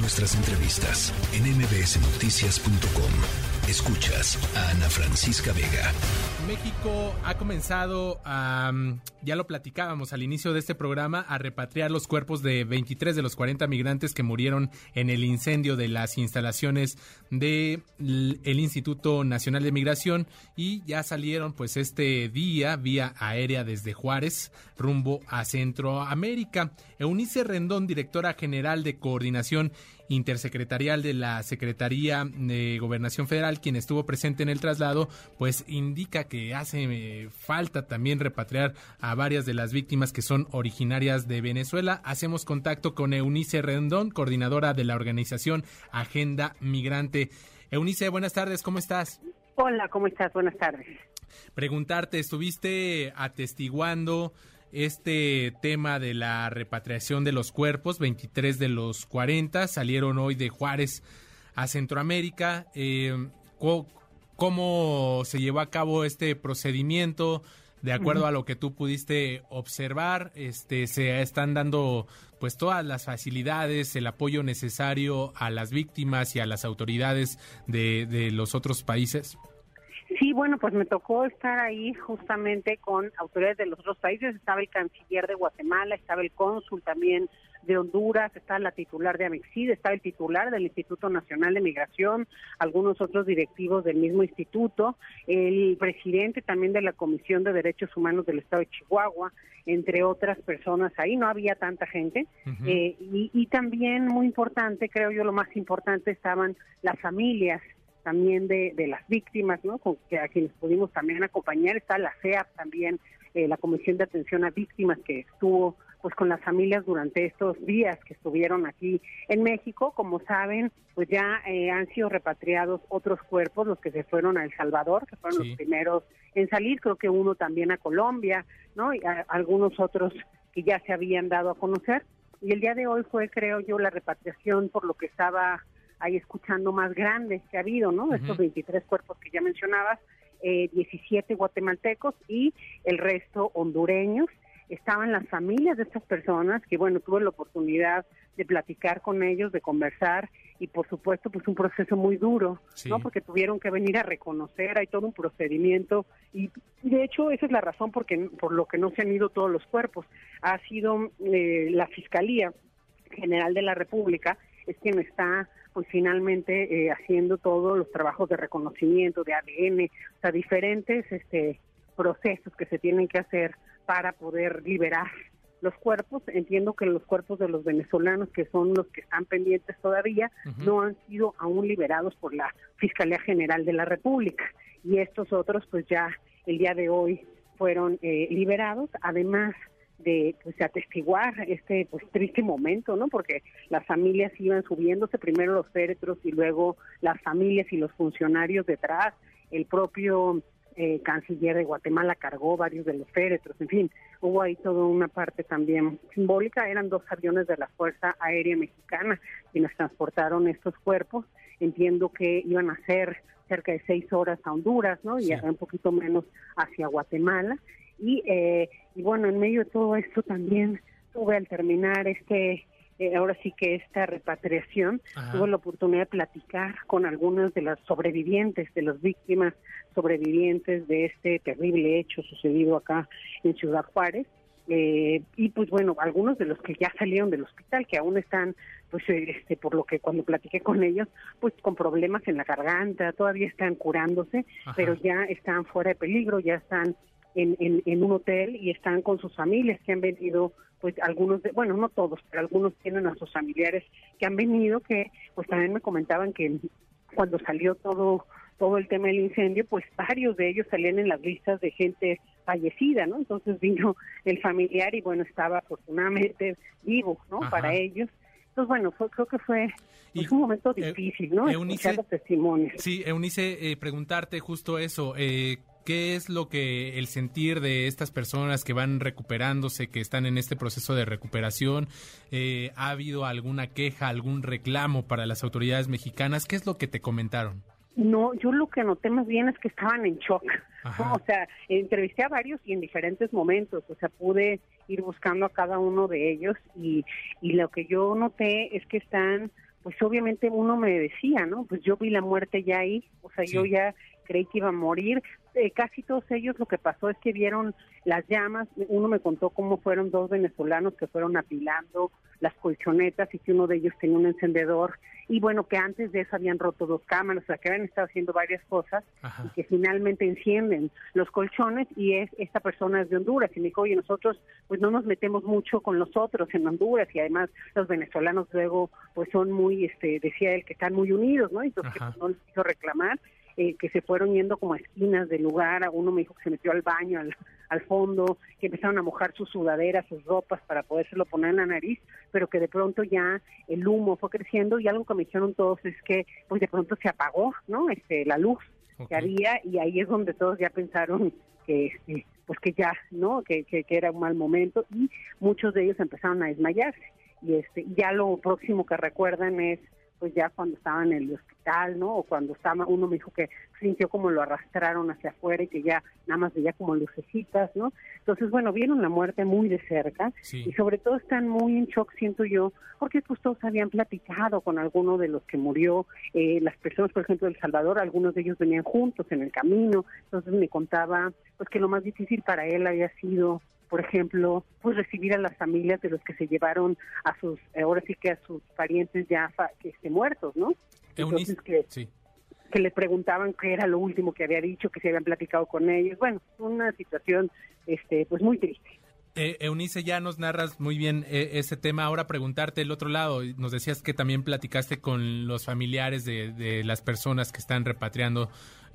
Nuestras entrevistas en mbsnoticias.com. Escuchas a Ana Francisca Vega. México ha comenzado a, mm, ya lo platicábamos al inicio de este programa, a repatriar los cuerpos de 23 de los 40 migrantes que murieron en el incendio de las instalaciones del el Instituto Nacional de Migración y ya salieron pues este día vía aérea desde Juárez rumbo a Centroamérica. Eunice Rendón, directora general de coordinación intersecretarial de la Secretaría de Gobernación Federal, quien estuvo presente en el traslado, pues indica que hace eh, falta también repatriar a varias de las víctimas que son originarias de Venezuela. Hacemos contacto con Eunice Rendón, coordinadora de la organización Agenda Migrante. Eunice, buenas tardes, ¿cómo estás? Hola, ¿cómo estás? Buenas tardes. Preguntarte, ¿estuviste atestiguando este tema de la repatriación de los cuerpos, 23 de los 40 salieron hoy de Juárez a Centroamérica. Eh, ¿Cómo se llevó a cabo este procedimiento? De acuerdo a lo que tú pudiste observar, este, se están dando pues todas las facilidades, el apoyo necesario a las víctimas y a las autoridades de, de los otros países. Sí, bueno, pues me tocó estar ahí justamente con autoridades de los otros países. Estaba el canciller de Guatemala, estaba el cónsul también de Honduras, estaba la titular de Amexid, estaba el titular del Instituto Nacional de Migración, algunos otros directivos del mismo instituto, el presidente también de la Comisión de Derechos Humanos del Estado de Chihuahua, entre otras personas ahí, no había tanta gente. eh, y, y también muy importante, creo yo lo más importante, estaban las familias también de, de las víctimas, ¿no? Con, que a quienes pudimos también acompañar, está la CEAP también, eh, la Comisión de Atención a Víctimas que estuvo pues con las familias durante estos días que estuvieron aquí en México. Como saben, pues ya eh, han sido repatriados otros cuerpos, los que se fueron a El Salvador, que fueron Sí. los primeros en salir, creo que uno también a Colombia, ¿no? Y a- algunos otros que ya se habían dado a conocer. Y el día de hoy fue, creo yo, la repatriación por lo que estaba ahí escuchando más grande que ha habido, ¿no? Estos Ujú. 23 cuerpos que ya mencionabas, eh, 17 guatemaltecos y el resto hondureños. Estaban las familias de estas personas, que bueno, tuve la oportunidad de platicar con ellos, de conversar y por supuesto pues un proceso muy duro, Sí. ¿no? Porque tuvieron que venir a reconocer, hay todo un procedimiento y y de hecho esa es la razón porque, por lo que no se han ido todos los cuerpos. Ha sido eh, la Fiscalía General de la República es quien está pues finalmente eh, haciendo todos los trabajos de reconocimiento de ADN, o sea, diferentes este procesos que se tienen que hacer para poder liberar los cuerpos. Entiendo que los cuerpos de los venezolanos, que son los que están pendientes todavía, no han sido aún liberados por la Fiscalía General de la República. Y estos otros, pues ya el día de hoy fueron eh, liberados, además de pues, atestiguar este pues triste momento, ¿no? Porque las familias iban subiéndose, primero los féretros y luego las familias y los funcionarios detrás, el propio eh, canciller de Guatemala cargó varios de los féretros, en fin, hubo ahí toda una parte también simbólica, eran dos aviones de la Fuerza Aérea Mexicana quienes transportaron estos cuerpos, entiendo que iban a ser cerca de seis horas a Honduras, ¿no? Y un poquito menos hacia Guatemala. Y, eh, y bueno, en medio de todo esto también tuve al terminar este, eh, ahora sí que esta repatriación, Ajá. tuve la oportunidad de platicar con algunas de las sobrevivientes, de las víctimas sobrevivientes de este terrible hecho sucedido acá en Ciudad Juárez. Eh, y pues bueno, algunos de los que ya salieron del hospital, que aún están, pues este, por lo que cuando platiqué con ellos, pues con problemas en la garganta, todavía están curándose, Ajá. pero ya están fuera de peligro, ya están en, en, en un hotel y están con sus familias que han venido, pues algunos, de, bueno, no todos, pero algunos tienen a sus familiares que han venido, que pues también me comentaban que cuando salió todo todo el tema del incendio, pues varios de ellos salían en las listas de gente fallecida, ¿no? Entonces vino el familiar y bueno, estaba afortunadamente vivo, ¿no? Ajá. Para ellos. Entonces, bueno, fue, creo que fue Y, pues, un momento eh, difícil, ¿no? Eunice- Escuchar los testimonios. Sí, Eunice, eh, preguntarte justo eso. Eh, ¿Qué es lo que el sentir de estas personas que van recuperándose, que están en este proceso de recuperación? Eh, ¿Ha habido alguna queja, algún reclamo para las autoridades mexicanas? ¿Qué es lo que te comentaron? No, yo lo que noté más bien es que estaban en shock. O sea, entrevisté a varios y en diferentes momentos, o sea, pude ir buscando a cada uno de ellos y, y lo que yo noté es que están pues obviamente uno me decía, ¿no? Pues yo vi la muerte ya ahí, o sea, yo ya creí que iba a morir. Eh, casi todos ellos lo que pasó es que vieron las llamas. Uno me contó cómo fueron dos venezolanos que fueron apilando las colchonetas y que uno de ellos tenía un encendedor. Y bueno, que antes de eso habían roto dos cámaras, o sea, que habían estado haciendo varias cosas y que finalmente encienden los colchones. Y es esta persona es de Honduras. Y me dijo, oye, nosotros pues no nos metemos mucho con los otros en Honduras. Y además los venezolanos luego pues son muy, este decía él, que están muy unidos, ¿no? Entonces no les quiso reclamar eh, que se fueron yendo como a esquinas del lugar, a uno me dijo que se metió al baño, al, al fondo, que empezaron a mojar sus sudaderas, sus ropas para podérselo poner en la nariz, pero que de pronto ya el humo fue creciendo y algo que me dijeron todos es que pues de pronto se apagó, ¿no? Este, la luz que había y ahí es donde todos ya pensaron que este, pues que ya, ¿no? Que, que, que era un mal momento y muchos de ellos empezaron a desmayarse y este ya lo próximo que recuerdan es pues ya cuando estaba en el hospital, ¿no? O cuando estaba, uno me dijo que sintió como lo arrastraron hacia afuera y que ya nada más veía como lucecitas, ¿no? Entonces, bueno, vieron la muerte muy de cerca y sobre todo están muy en shock, siento yo, porque pues todos habían platicado con alguno de los que murió, eh, las personas, por ejemplo, de El Salvador, algunos de ellos venían juntos en el camino, entonces me contaba pues que lo más difícil para él había sido por ejemplo, pues recibir a las familias de los que se llevaron a sus, ahora sí que a sus parientes ya que esté muertos, ¿no? Entonces que, que le preguntaban qué era lo último que había dicho, que se habían platicado con ellos. Bueno, una situación este pues muy triste. Eh, Eunice, ya nos narras muy bien eh, ese tema. Ahora preguntarte el otro lado. Nos decías que también platicaste con los familiares de, de las personas que están repatriando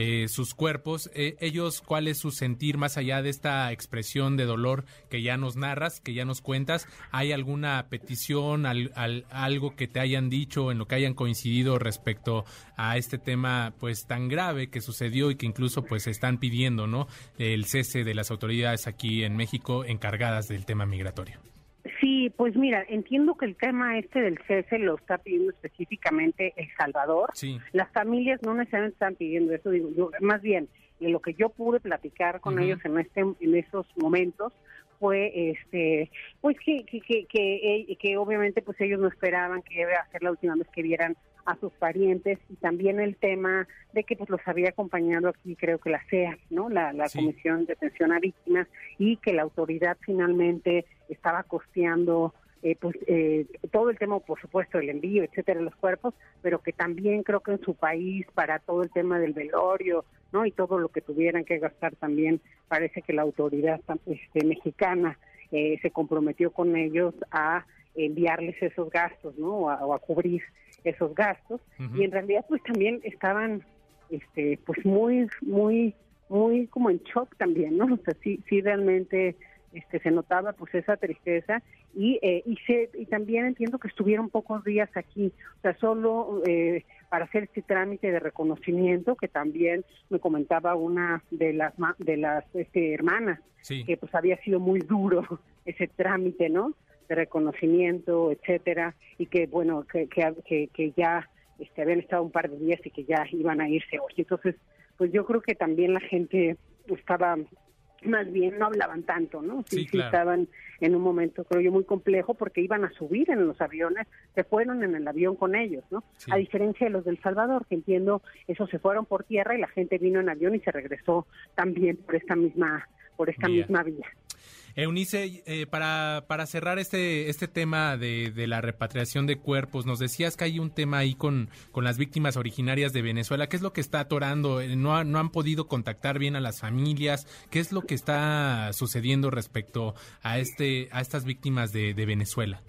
eh, sus cuerpos. Eh, ellos, ¿cuál es su sentir más allá de esta expresión de dolor que ya nos narras, que ya nos cuentas? ¿Hay alguna petición, al, algo que te hayan dicho, en lo que hayan coincidido respecto a este tema pues tan grave que sucedió y que incluso pues están pidiendo, ¿no? El cese de las autoridades aquí en México encargadas del tema migratorio. Sí, pues mira, entiendo que el tema este del cese lo está pidiendo específicamente El Salvador. Sí. Las familias no necesariamente están pidiendo eso, digo yo, más bien, lo que yo pude platicar con ellos en este en esos momentos fue este pues que que, que que, que obviamente pues ellos no esperaban que iba a ser la última vez que vieran a sus parientes y también el tema de que pues los había acompañado aquí creo que la CEA, ¿no? La, Comisión de Atención a Víctimas y que la autoridad finalmente estaba costeando eh, pues eh, todo el tema, por supuesto, el envío, etcétera, de los cuerpos, pero que también creo que en su país para todo el tema del velorio, ¿no? Y todo lo que tuvieran que gastar también, parece que la autoridad este, mexicana eh, se comprometió con ellos a enviarles esos gastos, ¿no? O a, cubrir esos gastos. Y en realidad, pues también estaban, este, pues muy, muy, muy como en shock también, ¿no? O sea, sí, sí realmente este, se notaba pues esa tristeza y eh, y, se, y también entiendo que estuvieron pocos días aquí, o sea, solo eh, para hacer este trámite de reconocimiento que también me comentaba una de las de las este, hermanas que pues había sido muy duro ese trámite, ¿no? De reconocimiento, etcétera, y que bueno, que, que, que, ya este, habían estado un par de días y que ya iban a irse hoy. Entonces, pues yo creo que también la gente estaba más bien no hablaban tanto, ¿no? Sí, sí, estaban en un momento, creo yo, muy complejo porque iban a subir en los aviones, se fueron en el avión con ellos, ¿no? A diferencia de los del Salvador, que entiendo, esos se fueron por tierra y la gente vino en avión y se regresó también por esta misma, por esta misma vía. Eunice, eh, para, para cerrar este, este tema de, de, la repatriación de cuerpos, nos decías que hay un tema ahí con, con las víctimas originarias de Venezuela. ¿Qué es lo que está atorando? Eh, ¿No, ¿No han podido contactar bien a las familias? ¿Qué es lo que está sucediendo respecto a, este, a estas víctimas de, de Venezuela?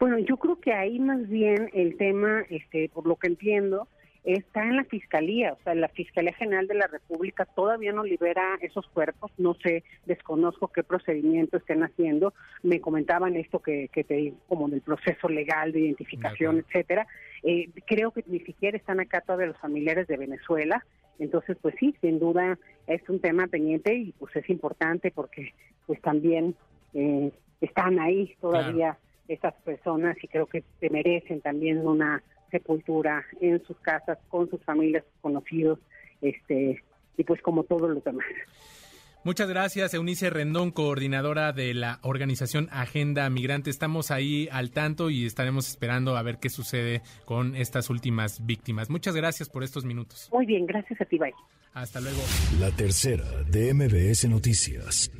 Bueno, yo creo que ahí más bien el tema, este, por lo que entiendo, está en la Fiscalía, o sea, la Fiscalía General de la República todavía no libera esos cuerpos, no sé, desconozco qué procedimiento estén haciendo, me comentaban esto que, que te digo, como del proceso legal de identificación, etcétera, eh, creo que ni siquiera están acá todavía los familiares de Venezuela, entonces pues sí, sin duda es un tema pendiente y pues es importante porque pues también eh, están ahí todavía estas personas y creo que se merecen también una sepultura en sus casas, con sus familias, conocidos, este, y pues como todos los demás. Muchas gracias, Eunice Rendón, coordinadora de la organización Agenda Migrante. Estamos ahí al tanto y estaremos esperando a ver qué sucede con estas últimas víctimas. Muchas gracias por estos minutos. Muy bien, gracias a ti, bye. Hasta luego. La tercera de MBS Noticias.